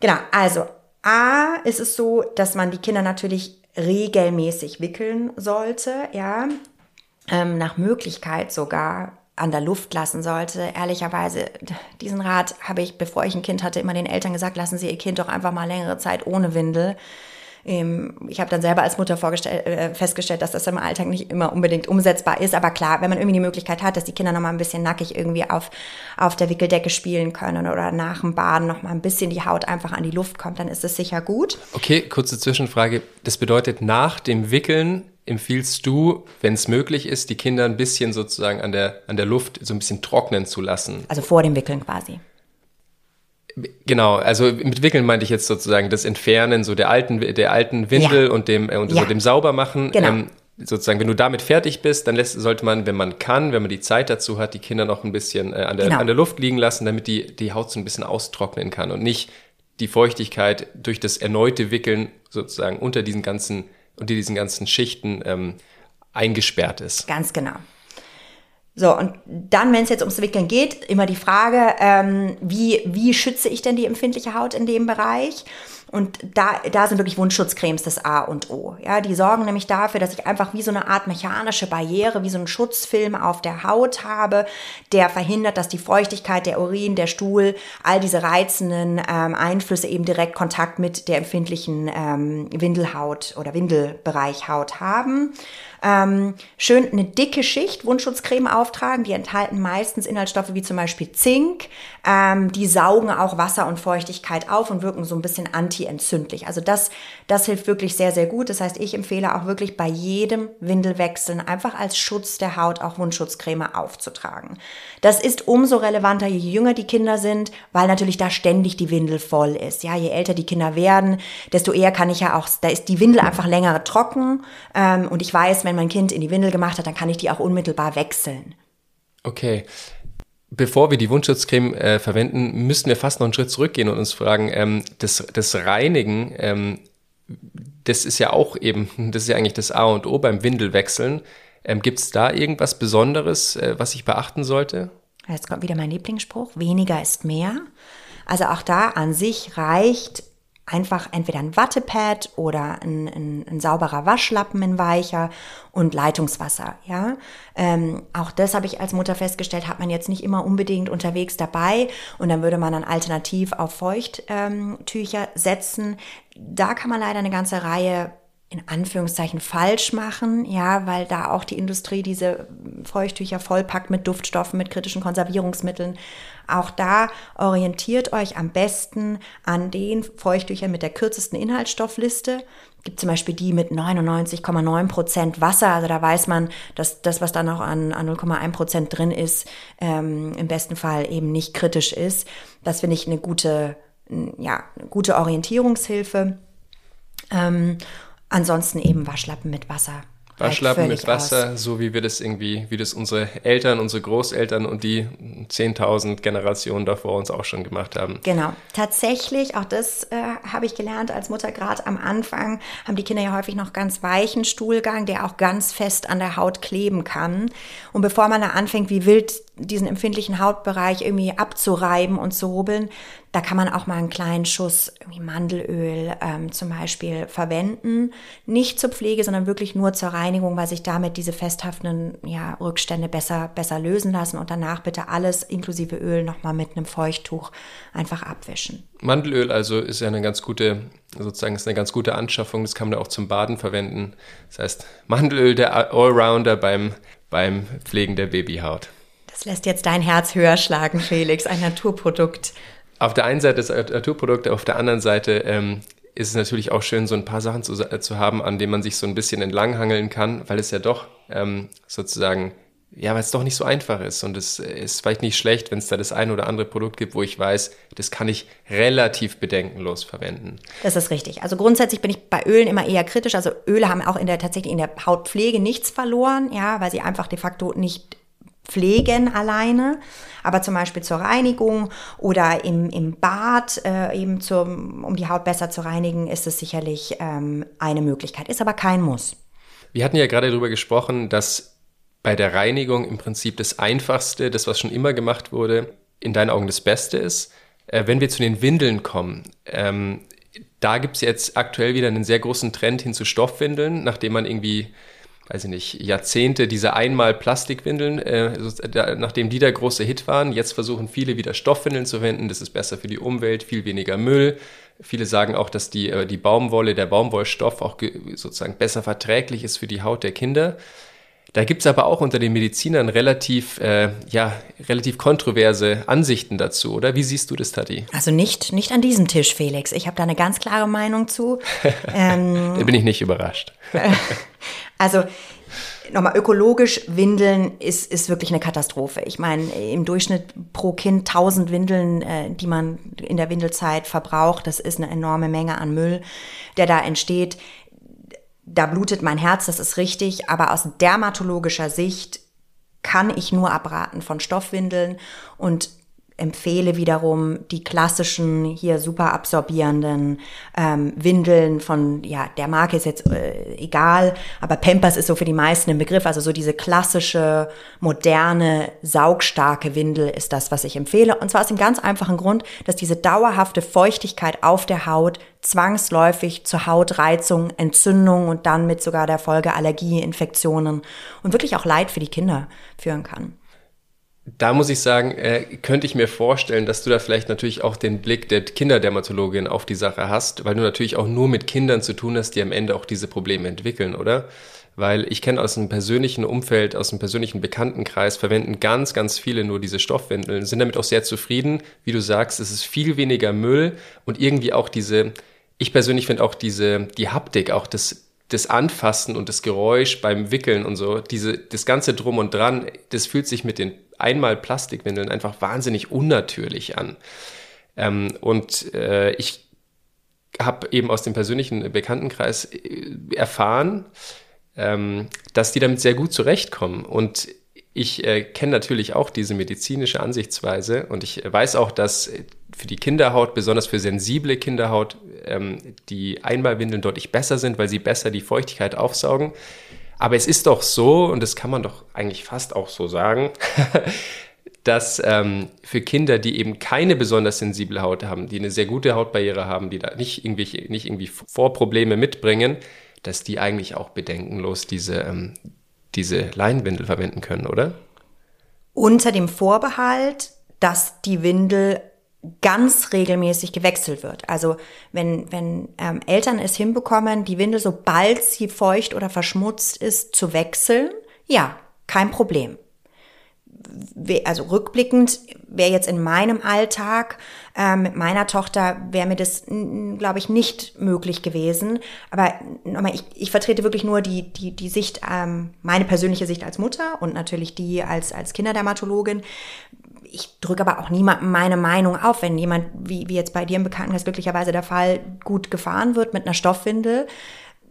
Genau, also A ist es so, dass man die Kinder natürlich regelmäßig wickeln sollte, ja. Ähm, nach Möglichkeit sogar an der Luft lassen sollte. Ehrlicherweise, diesen Rat habe ich, bevor ich ein Kind hatte, immer den Eltern gesagt, lassen Sie Ihr Kind doch einfach mal längere Zeit ohne Windel. Ähm, ich habe dann selber als Mutter äh, festgestellt, dass das im Alltag nicht immer unbedingt umsetzbar ist. Aber klar, wenn man irgendwie die Möglichkeit hat, dass die Kinder noch mal ein bisschen nackig irgendwie auf, auf der Wickeldecke spielen können oder nach dem Baden noch mal ein bisschen die Haut einfach an die Luft kommt, dann ist es sicher gut. Okay, kurze Zwischenfrage. Das bedeutet, nach dem Wickeln empfiehlst du, wenn es möglich ist, die Kinder ein bisschen sozusagen an der, an der Luft so ein bisschen trocknen zu lassen? Also vor dem Wickeln quasi. Genau, also mit Wickeln meinte ich jetzt sozusagen das Entfernen so der alten, der alten Windel ja. und dem äh, und ja. so dem Saubermachen. Genau. Ähm, sozusagen, wenn du damit fertig bist, dann lässt, sollte man, wenn man kann, wenn man die Zeit dazu hat, die Kinder noch ein bisschen äh, an, der, genau. an der Luft liegen lassen, damit die, die Haut so ein bisschen austrocknen kann und nicht die Feuchtigkeit durch das erneute Wickeln sozusagen unter diesen ganzen, unter diesen ganzen Schichten ähm, eingesperrt ist. Ganz genau. So, und dann, wenn es jetzt ums Wickeln geht, immer die Frage, ähm, wie, wie schütze ich denn die empfindliche Haut in dem Bereich? Und da, da sind wirklich Wundschutzcremes das A und O. Ja, die sorgen nämlich dafür, dass ich einfach wie so eine Art mechanische Barriere, wie so einen Schutzfilm auf der Haut habe, der verhindert, dass die Feuchtigkeit, der Urin, der Stuhl, all diese reizenden ähm, Einflüsse eben direkt Kontakt mit der empfindlichen ähm, Windelhaut oder Windelbereichhaut haben. Ähm, schön eine dicke Schicht Wundschutzcreme auftragen. Die enthalten meistens Inhaltsstoffe wie zum Beispiel Zink. Ähm, die saugen auch Wasser und Feuchtigkeit auf und wirken so ein bisschen antientzündlich. Also das, das hilft wirklich sehr, sehr gut. Das heißt, ich empfehle auch wirklich bei jedem Windelwechseln einfach als Schutz der Haut auch Wundschutzcreme aufzutragen. Das ist umso relevanter, je jünger die Kinder sind, weil natürlich da ständig die Windel voll ist. Ja, je älter die Kinder werden, desto eher kann ich ja auch, da ist die Windel einfach länger trocken. Ähm, und ich weiß, wenn mein Kind in die Windel gemacht hat, dann kann ich die auch unmittelbar wechseln. Okay. Bevor wir die Wundschutzcreme äh, verwenden, müssten wir fast noch einen Schritt zurückgehen und uns fragen, ähm, das, das Reinigen, ähm, das ist ja auch eben, das ist ja eigentlich das A und O beim Windelwechseln. Ähm, Gibt es da irgendwas Besonderes, äh, was ich beachten sollte? Jetzt kommt wieder mein Lieblingsspruch, weniger ist mehr. Also auch da an sich reicht einfach entweder ein Wattepad oder ein, ein, ein sauberer Waschlappen in weicher und Leitungswasser. Ja, ähm, auch das habe ich als Mutter festgestellt, hat man jetzt nicht immer unbedingt unterwegs dabei und dann würde man dann alternativ auf Feuchttücher ähm, setzen. Da kann man leider eine ganze Reihe in Anführungszeichen falsch machen, ja, weil da auch die Industrie diese Feuchttücher vollpackt mit Duftstoffen, mit kritischen Konservierungsmitteln. Auch da orientiert euch am besten an den Feuchttüchern mit der kürzesten Inhaltsstoffliste. Gibt zum Beispiel die mit 99,9 Prozent Wasser. Also da weiß man, dass das, was da noch an, an 0,1 Prozent drin ist, ähm, im besten Fall eben nicht kritisch ist. Das finde ich eine gute, ja, eine gute Orientierungshilfe. Ähm, Ansonsten eben Waschlappen mit Wasser. Waschlappen mit Wasser, aus. so wie wir das irgendwie, wie das unsere Eltern, unsere Großeltern und die 10.000 Generationen davor uns auch schon gemacht haben. Genau. Tatsächlich, auch das äh, habe ich gelernt als Mutter gerade am Anfang, haben die Kinder ja häufig noch ganz weichen Stuhlgang, der auch ganz fest an der Haut kleben kann. Und bevor man da anfängt, wie wild diesen empfindlichen Hautbereich irgendwie abzureiben und zu rubbeln, da kann man auch mal einen kleinen Schuss irgendwie Mandelöl ähm, zum Beispiel verwenden. Nicht zur Pflege, sondern wirklich nur zur Reinigung, weil sich damit diese festhaftenden ja, Rückstände besser, besser lösen lassen. Und danach bitte alles inklusive Öl nochmal mit einem Feuchttuch einfach abwischen. Mandelöl also ist ja eine ganz gute, sozusagen ist eine ganz gute Anschaffung. Das kann man auch zum Baden verwenden. Das heißt, Mandelöl der Allrounder beim, beim Pflegen der Babyhaut. Das lässt jetzt dein Herz höher schlagen, Felix. Ein Naturprodukt auf der einen Seite das Naturprodukt, auf der anderen Seite ähm, ist es natürlich auch schön, so ein paar Sachen zu, äh, zu haben, an denen man sich so ein bisschen entlanghangeln kann, weil es ja doch ähm, sozusagen, ja, weil es doch nicht so einfach ist. Und es ist vielleicht nicht schlecht, wenn es da das ein oder andere Produkt gibt, wo ich weiß, das kann ich relativ bedenkenlos verwenden. Das ist richtig. Also grundsätzlich bin ich bei Ölen immer eher kritisch. Also Öle haben auch in der tatsächlich in der Hautpflege nichts verloren, ja, weil sie einfach de facto nicht pflegen alleine, aber zum Beispiel zur Reinigung oder im, im Bad äh, eben zum, um die Haut besser zu reinigen, ist es sicherlich ähm, eine Möglichkeit, ist aber kein Muss. Wir hatten ja gerade darüber gesprochen, dass bei der Reinigung im Prinzip das Einfachste, das was schon immer gemacht wurde, in deinen Augen das Beste ist. Äh, wenn wir zu den Windeln kommen, ähm, da gibt es jetzt aktuell wieder einen sehr großen Trend hin zu Stoffwindeln, nachdem man irgendwie weiß ich nicht, Jahrzehnte diese einmal Plastikwindeln, äh, nachdem die der große Hit waren. Jetzt versuchen viele wieder Stoffwindeln zu verwenden. Das ist besser für die Umwelt, viel weniger Müll. Viele sagen auch, dass die, äh, die Baumwolle, der Baumwollstoff auch sozusagen besser verträglich ist für die Haut der Kinder. Da gibt's aber auch unter den Medizinern relativ, äh, ja, relativ kontroverse Ansichten dazu, oder? Wie siehst du das, Tati? Also nicht, nicht an diesem Tisch, Felix. Ich habe da eine ganz klare Meinung zu. ähm, da bin ich nicht überrascht. also nochmal ökologisch Windeln ist, ist wirklich eine Katastrophe. Ich meine, im Durchschnitt pro Kind 1000 Windeln, äh, die man in der Windelzeit verbraucht. Das ist eine enorme Menge an Müll, der da entsteht da blutet mein Herz, das ist richtig, aber aus dermatologischer Sicht kann ich nur abraten von Stoffwindeln und empfehle wiederum die klassischen, hier super absorbierenden ähm, Windeln von, ja, der Marke ist jetzt äh, egal, aber Pampers ist so für die meisten ein Begriff. Also so diese klassische, moderne, saugstarke Windel ist das, was ich empfehle. Und zwar aus dem ganz einfachen Grund, dass diese dauerhafte Feuchtigkeit auf der Haut zwangsläufig zu Hautreizung, Entzündung und dann mit sogar der Folge Allergie, Infektionen und wirklich auch Leid für die Kinder führen kann. Da muss ich sagen, äh, könnte ich mir vorstellen, dass du da vielleicht natürlich auch den Blick der Kinderdermatologin auf die Sache hast, weil du natürlich auch nur mit Kindern zu tun hast, die am Ende auch diese Probleme entwickeln, oder? Weil ich kenne aus dem persönlichen Umfeld, aus dem persönlichen Bekanntenkreis, verwenden ganz, ganz viele nur diese Stoffwindeln, sind damit auch sehr zufrieden. Wie du sagst, es ist viel weniger Müll und irgendwie auch diese, ich persönlich finde auch diese, die Haptik, auch das das Anfassen und das Geräusch beim Wickeln und so, diese, das ganze Drum und Dran, das fühlt sich mit den einmal Plastikwindeln einfach wahnsinnig unnatürlich an. Ähm, und äh, ich habe eben aus dem persönlichen Bekanntenkreis äh, erfahren, ähm, dass die damit sehr gut zurechtkommen. Und ich äh, kenne natürlich auch diese medizinische Ansichtsweise und ich weiß auch, dass für die Kinderhaut, besonders für sensible Kinderhaut, ähm, die Einmalwindeln deutlich besser sind, weil sie besser die Feuchtigkeit aufsaugen. Aber es ist doch so, und das kann man doch eigentlich fast auch so sagen, dass ähm, für Kinder, die eben keine besonders sensible Haut haben, die eine sehr gute Hautbarriere haben, die da nicht irgendwie, nicht irgendwie Vorprobleme mitbringen, dass die eigentlich auch bedenkenlos diese, ähm, diese Leinwindel verwenden können, oder? Unter dem Vorbehalt, dass die Windel ganz regelmäßig gewechselt wird. Also wenn, wenn ähm, Eltern es hinbekommen, die Windel, sobald sie feucht oder verschmutzt ist, zu wechseln, ja, kein Problem. Also rückblickend wäre jetzt in meinem Alltag äh, mit meiner Tochter wäre mir das, glaube ich, nicht möglich gewesen. Aber nochmal, ich, ich vertrete wirklich nur die, die, die Sicht, ähm, meine persönliche Sicht als Mutter und natürlich die als, als Kinderdermatologin ich drücke aber auch niemandem meine Meinung auf. Wenn jemand, wie, wie jetzt bei dir im Bekanntenkreis glücklicherweise der Fall, gut gefahren wird mit einer Stoffwindel,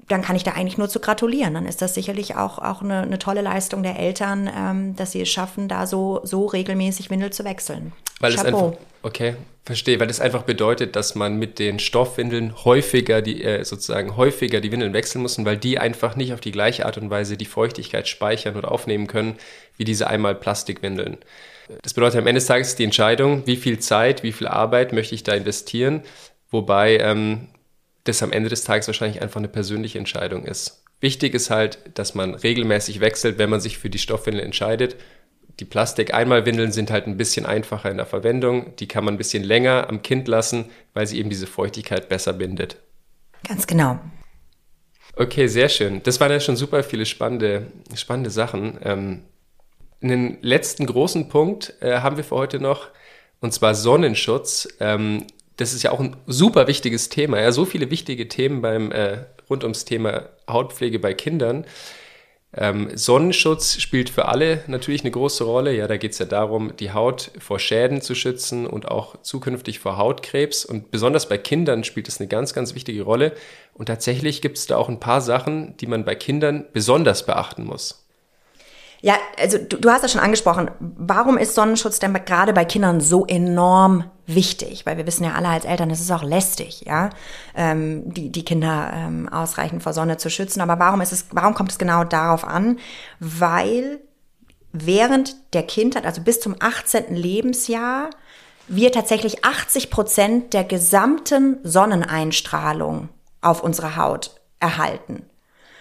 dann kann ich da eigentlich nur zu gratulieren. Dann ist das sicherlich auch, auch eine, eine tolle Leistung der Eltern, ähm, dass sie es schaffen, da so, so regelmäßig Windel zu wechseln. Weil Chapeau. es einfach, okay, verstehe, weil das einfach bedeutet, dass man mit den Stoffwindeln häufiger die, äh, sozusagen häufiger die Windeln wechseln muss, weil die einfach nicht auf die gleiche Art und Weise die Feuchtigkeit speichern oder aufnehmen können, wie diese einmal Plastikwindeln. Das bedeutet am Ende des Tages die Entscheidung, wie viel Zeit, wie viel Arbeit möchte ich da investieren, wobei ähm, das am Ende des Tages wahrscheinlich einfach eine persönliche Entscheidung ist. Wichtig ist halt, dass man regelmäßig wechselt, wenn man sich für die Stoffwindel entscheidet. Die Plastik-Einmalwindeln sind halt ein bisschen einfacher in der Verwendung. Die kann man ein bisschen länger am Kind lassen, weil sie eben diese Feuchtigkeit besser bindet. Ganz genau. Okay, sehr schön. Das waren ja schon super viele spannende, spannende Sachen. Ähm, einen letzten großen Punkt äh, haben wir für heute noch, und zwar Sonnenschutz. Ähm, das ist ja auch ein super wichtiges Thema. Ja, so viele wichtige Themen beim äh, rund ums Thema Hautpflege bei Kindern. Ähm, Sonnenschutz spielt für alle natürlich eine große Rolle. Ja, da geht es ja darum, die Haut vor Schäden zu schützen und auch zukünftig vor Hautkrebs. Und besonders bei Kindern spielt es eine ganz, ganz wichtige Rolle. Und tatsächlich gibt es da auch ein paar Sachen, die man bei Kindern besonders beachten muss. Ja, also du, du hast ja schon angesprochen, warum ist Sonnenschutz denn gerade bei Kindern so enorm wichtig? Weil wir wissen ja alle als Eltern, es ist auch lästig, ja, ähm, die, die Kinder ähm, ausreichend vor Sonne zu schützen. Aber warum ist es, warum kommt es genau darauf an? Weil während der Kindheit, also bis zum 18. Lebensjahr, wir tatsächlich 80 Prozent der gesamten Sonneneinstrahlung auf unsere Haut erhalten.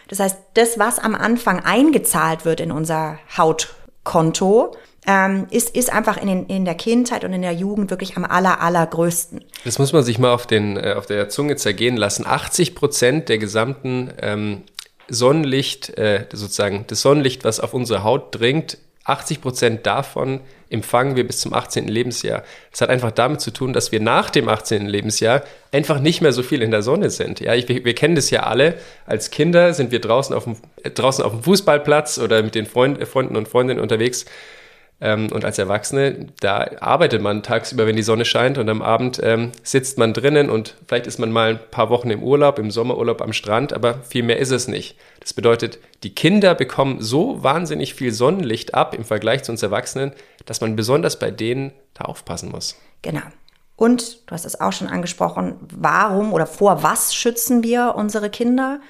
Das heißt, das, was am Anfang eingezahlt wird in unser Hautkonto, ähm, ist, ist einfach in, den, in der Kindheit und in der Jugend wirklich am aller, allergrößten. Das muss man sich mal auf, den, äh, auf der Zunge zergehen lassen. 80 Prozent der gesamten ähm, Sonnenlicht, äh, sozusagen das Sonnenlicht, was auf unsere Haut dringt, 80 Prozent davon empfangen wir bis zum 18. Lebensjahr. Das hat einfach damit zu tun, dass wir nach dem 18. Lebensjahr einfach nicht mehr so viel in der Sonne sind. Ja, ich, wir, wir, kennen das ja alle. Als Kinder sind wir draußen auf dem, äh, draußen auf dem Fußballplatz oder mit den Freund, äh, Freunden und Freundinnen unterwegs. Ähm, und als Erwachsene, da arbeitet man tagsüber, wenn die Sonne scheint und am Abend ähm, sitzt man drinnen und vielleicht ist man mal ein paar Wochen im Urlaub, im Sommerurlaub am Strand, aber viel mehr ist es nicht. Das bedeutet, die Kinder bekommen so wahnsinnig viel Sonnenlicht ab im Vergleich zu uns Erwachsenen, dass man besonders bei denen da aufpassen muss. Genau. Und du hast es auch schon angesprochen, warum oder vor was schützen wir unsere Kinder?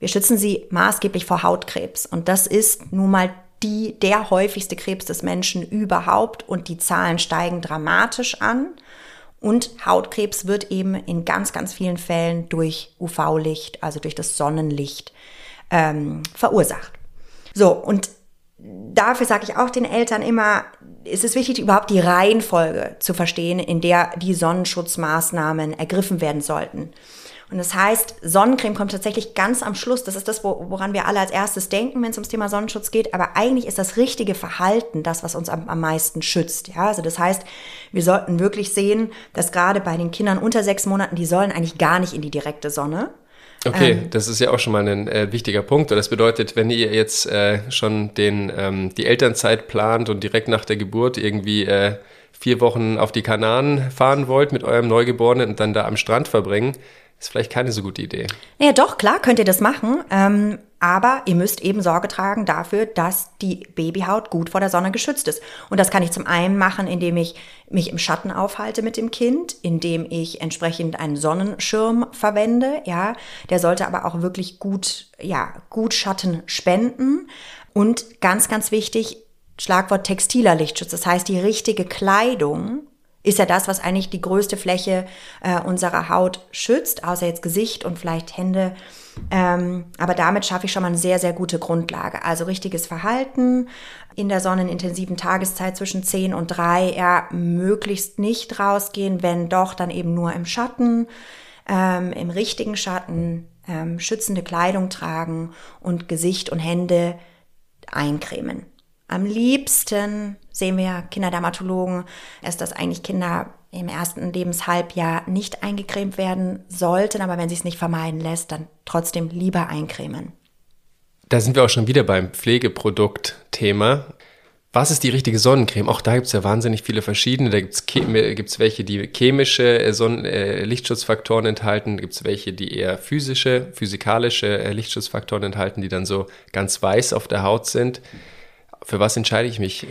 Wir schützen sie maßgeblich vor Hautkrebs. Und das ist nun mal die, der häufigste Krebs des Menschen überhaupt. Und die Zahlen steigen dramatisch an. Und Hautkrebs wird eben in ganz, ganz vielen Fällen durch UV-Licht, also durch das Sonnenlicht, ähm, verursacht. So, und dafür sage ich auch den Eltern immer, ist es wichtig, überhaupt die Reihenfolge zu verstehen, in der die Sonnenschutzmaßnahmen ergriffen werden sollten. Und das heißt, Sonnencreme kommt tatsächlich ganz am Schluss. Das ist das, woran wir alle als erstes denken, wenn es ums Thema Sonnenschutz geht. Aber eigentlich ist das richtige Verhalten das, was uns am, am meisten schützt. Ja, also das heißt, wir sollten wirklich sehen, dass gerade bei den Kindern unter sechs Monaten, die sollen eigentlich gar nicht in die direkte Sonne. Okay, ähm, das ist ja auch schon mal ein äh, wichtiger Punkt. Und das bedeutet, wenn ihr jetzt äh, schon den, ähm, die Elternzeit plant und direkt nach der Geburt irgendwie äh, vier Wochen auf die Kanaren fahren wollt mit eurem Neugeborenen und dann da am Strand verbringen, ist vielleicht keine so gute Idee. Ja, doch, klar könnt ihr das machen. Ähm, aber ihr müsst eben Sorge tragen dafür, dass die Babyhaut gut vor der Sonne geschützt ist. Und das kann ich zum einen machen, indem ich mich im Schatten aufhalte mit dem Kind, indem ich entsprechend einen Sonnenschirm verwende. Ja, der sollte aber auch wirklich gut, ja, gut Schatten spenden. Und ganz, ganz wichtig, Schlagwort textiler Lichtschutz. Das heißt, die richtige Kleidung ist ja das, was eigentlich die größte Fläche äh, unserer Haut schützt, außer jetzt Gesicht und vielleicht Hände. Ähm, aber damit schaffe ich schon mal eine sehr, sehr gute Grundlage. Also richtiges Verhalten in der sonnenintensiven Tageszeit zwischen 10 und 3, ja, möglichst nicht rausgehen, wenn doch, dann eben nur im Schatten, ähm, im richtigen Schatten, ähm, schützende Kleidung tragen und Gesicht und Hände eincremen. Am liebsten sehen wir Kinderdermatologen, ist, dass eigentlich Kinder im ersten Lebenshalbjahr nicht eingecremt werden sollten, aber wenn sie es nicht vermeiden lässt, dann trotzdem lieber eincremen. Da sind wir auch schon wieder beim Pflegeprodukt-Thema. Was ist die richtige Sonnencreme? Auch da gibt es ja wahnsinnig viele verschiedene. Da gibt es welche, die chemische äh, Sonnen äh, Lichtschutzfaktoren enthalten, gibt es welche, die eher physische, physikalische äh, Lichtschutzfaktoren enthalten, die dann so ganz weiß auf der Haut sind. Für was entscheide ich mich?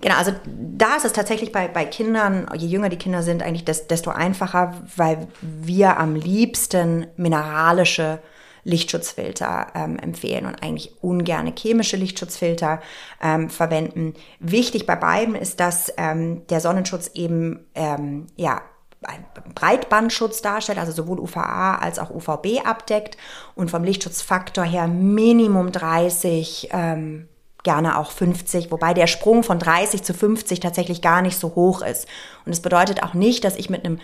Genau, also da ist es tatsächlich bei, bei Kindern, je jünger die Kinder sind, eigentlich desto einfacher, weil wir am liebsten mineralische Lichtschutzfilter ähm, empfehlen und eigentlich ungerne chemische Lichtschutzfilter ähm, verwenden. Wichtig bei beiden ist, dass ähm, der Sonnenschutz eben ähm, ja ein Breitbandschutz darstellt, also sowohl UVA als auch UVB abdeckt und vom Lichtschutzfaktor her Minimum 30 ähm, gerne auch 50, wobei der Sprung von 30 zu 50 tatsächlich gar nicht so hoch ist. Und es bedeutet auch nicht, dass ich mit einem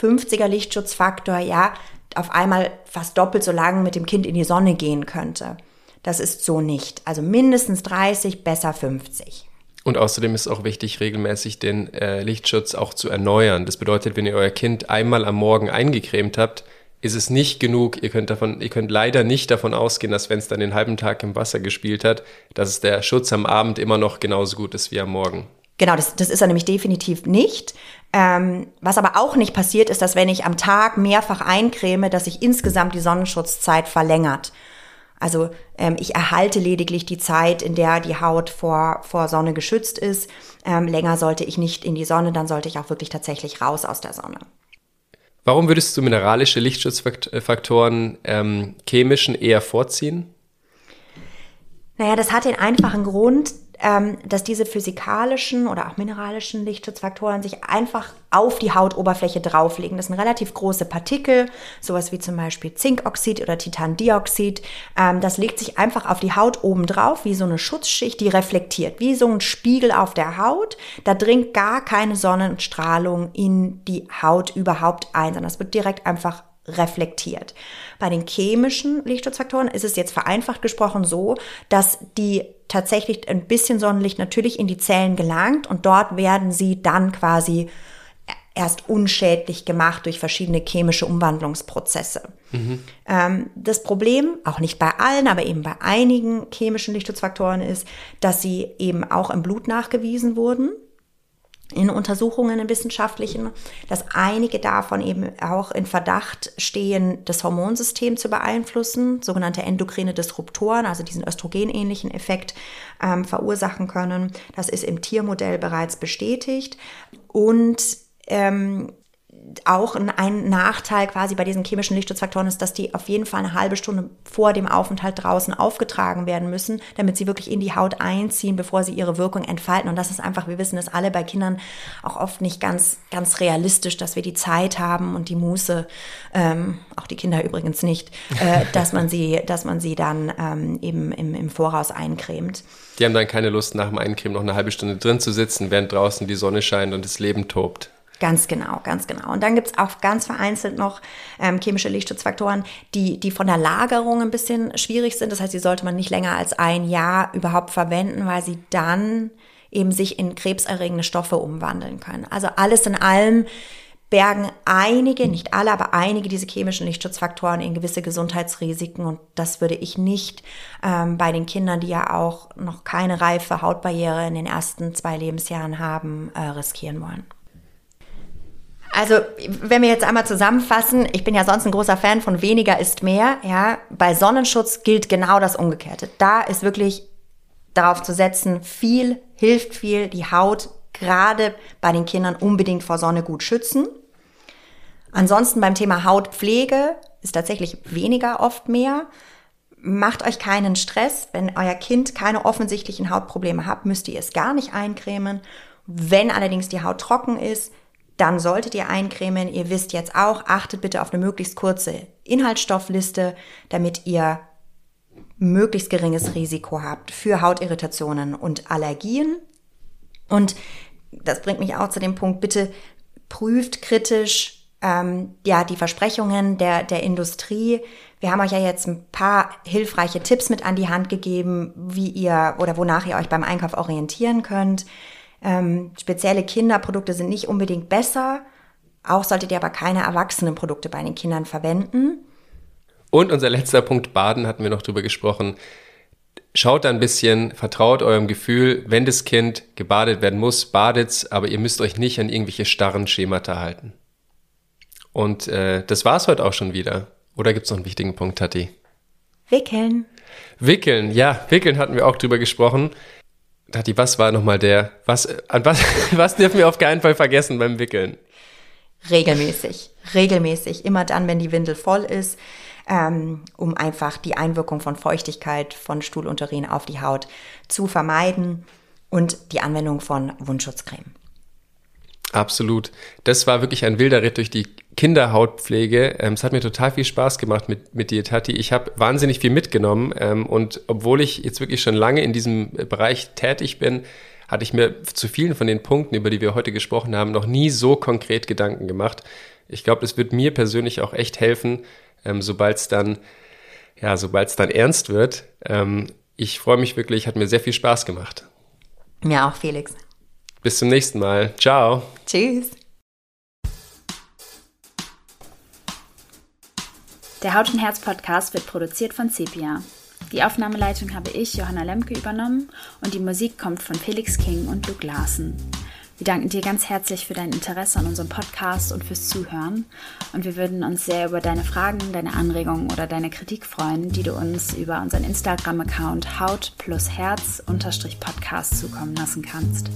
50er Lichtschutzfaktor ja auf einmal fast doppelt so lang mit dem Kind in die Sonne gehen könnte. Das ist so nicht. Also mindestens 30, besser 50. Und außerdem ist auch wichtig, regelmäßig den äh, Lichtschutz auch zu erneuern. Das bedeutet, wenn ihr euer Kind einmal am Morgen eingecremt habt, ist es nicht genug. Ihr könnt davon, ihr könnt leider nicht davon ausgehen, dass wenn es dann den halben Tag im Wasser gespielt hat, dass der Schutz am Abend immer noch genauso gut ist wie am Morgen. Genau, das, das ist er nämlich definitiv nicht. Ähm, was aber auch nicht passiert, ist, dass wenn ich am Tag mehrfach eincreme, dass sich insgesamt die Sonnenschutzzeit verlängert. Also ähm, ich erhalte lediglich die Zeit, in der die Haut vor, vor Sonne geschützt ist. Ähm, länger sollte ich nicht in die Sonne, dann sollte ich auch wirklich tatsächlich raus aus der Sonne. Warum würdest du mineralische Lichtschutzfaktoren ähm, chemischen eher vorziehen? Naja, das hat den einfachen Grund, ähm, dass diese physikalischen oder auch mineralischen Lichtschutzfaktoren sich einfach auf die Hautoberfläche drauflegen. Das sind relativ große Partikel, sowas wie zum Beispiel Zinkoxid oder Titandioxid. Ähm, das legt sich einfach auf die Haut oben drauf, wie so eine Schutzschicht, die reflektiert, wie so ein Spiegel auf der Haut. Da dringt gar keine Sonnenstrahlung in die Haut überhaupt ein, sondern es wird direkt einfach reflektiert. Bei den chemischen Lichtschutzfaktoren ist es jetzt vereinfacht gesprochen so, dass die tatsächlich ein bisschen Sonnenlicht natürlich in die Zellen gelangt und dort werden sie dann quasi erst unschädlich gemacht durch verschiedene chemische Umwandlungsprozesse. Mhm. Ähm, das Problem, auch nicht bei allen, aber eben bei einigen chemischen Lichtschutzfaktoren ist, dass sie eben auch im Blut nachgewiesen wurden in Untersuchungen in wissenschaftlichen, dass einige davon eben auch in Verdacht stehen, das Hormonsystem zu beeinflussen, sogenannte endokrine Disruptoren, also diesen östrogenähnlichen Effekt ähm, verursachen können. Das ist im Tiermodell bereits bestätigt. Und ähm, auch ein Nachteil quasi bei diesen chemischen Lichtschutzfaktoren ist, dass die auf jeden Fall eine halbe Stunde vor dem Aufenthalt draußen aufgetragen werden müssen, damit sie wirklich in die Haut einziehen, bevor sie ihre Wirkung entfalten. Und das ist einfach, wir wissen das alle bei Kindern auch oft nicht ganz, ganz realistisch, dass wir die Zeit haben und die Muße, ähm, auch die Kinder übrigens nicht, äh, dass man sie, dass man sie dann ähm, eben im, im Voraus eincremt. Die haben dann keine Lust, nach dem Eincremen noch eine halbe Stunde drin zu sitzen, während draußen die Sonne scheint und das Leben tobt. Ganz genau, ganz genau. Und dann gibt es auch ganz vereinzelt noch ähm, chemische Lichtschutzfaktoren, die, die von der Lagerung ein bisschen schwierig sind. Das heißt, die sollte man nicht länger als ein Jahr überhaupt verwenden, weil sie dann eben sich in krebserregende Stoffe umwandeln können. Also alles in allem bergen einige, nicht alle, aber einige diese chemischen Lichtschutzfaktoren in gewisse Gesundheitsrisiken. Und das würde ich nicht ähm, bei den Kindern, die ja auch noch keine reife Hautbarriere in den ersten zwei Lebensjahren haben, äh, riskieren wollen. Also, wenn wir jetzt einmal zusammenfassen, ich bin ja sonst ein großer Fan von weniger ist mehr, ja. Bei Sonnenschutz gilt genau das Umgekehrte. Da ist wirklich darauf zu setzen, viel hilft viel, die Haut gerade bei den Kindern unbedingt vor Sonne gut schützen. Ansonsten beim Thema Hautpflege ist tatsächlich weniger oft mehr. Macht euch keinen Stress. Wenn euer Kind keine offensichtlichen Hautprobleme hat, müsst ihr es gar nicht eincremen. Wenn allerdings die Haut trocken ist, dann solltet ihr eincremen. Ihr wisst jetzt auch, achtet bitte auf eine möglichst kurze Inhaltsstoffliste, damit ihr möglichst geringes Risiko habt für Hautirritationen und Allergien. Und das bringt mich auch zu dem Punkt, bitte prüft kritisch ähm, ja die Versprechungen der, der Industrie. Wir haben euch ja jetzt ein paar hilfreiche Tipps mit an die Hand gegeben, wie ihr oder wonach ihr euch beim Einkauf orientieren könnt. Ähm, spezielle Kinderprodukte sind nicht unbedingt besser. Auch solltet ihr aber keine Erwachsenenprodukte bei den Kindern verwenden. Und unser letzter Punkt, Baden, hatten wir noch drüber gesprochen. Schaut da ein bisschen, vertraut eurem Gefühl, wenn das Kind gebadet werden muss, badet's, aber ihr müsst euch nicht an irgendwelche starren Schemata halten. Und äh, das war's heute auch schon wieder. Oder gibt's noch einen wichtigen Punkt, Tati? Wickeln. Wickeln, ja, wickeln hatten wir auch drüber gesprochen. Tati, was war nochmal der, was, an was, was dürfen wir auf keinen Fall vergessen beim Wickeln? Regelmäßig, regelmäßig, immer dann, wenn die Windel voll ist, ähm, um einfach die Einwirkung von Feuchtigkeit von Stuhl und Urin auf die Haut zu vermeiden und die Anwendung von Wundschutzcreme. Absolut. Das war wirklich ein wilder Ritt durch die Kinderhautpflege. Ähm, es hat mir total viel Spaß gemacht mit, mit dir, Tati. Ich habe wahnsinnig viel mitgenommen ähm, und obwohl ich jetzt wirklich schon lange in diesem Bereich tätig bin, hatte ich mir zu vielen von den Punkten, über die wir heute gesprochen haben, noch nie so konkret Gedanken gemacht. Ich glaube, es wird mir persönlich auch echt helfen, ähm, sobald es dann, ja, sobald es dann ernst wird. Ähm, ich freue mich wirklich, hat mir sehr viel Spaß gemacht. Mir auch, Felix. Bis zum nächsten Mal. Ciao. Tschüss. Der Haut und Herz Podcast wird produziert von Sepia. Die Aufnahmeleitung habe ich, Johanna Lemke, übernommen und die Musik kommt von Felix King und Luke Larsen. Wir danken dir ganz herzlich für dein Interesse an unserem Podcast und fürs Zuhören. Und wir würden uns sehr über deine Fragen, deine Anregungen oder deine Kritik freuen, die du uns über unseren Instagram-Account Haut plus Herz Podcast zukommen lassen kannst.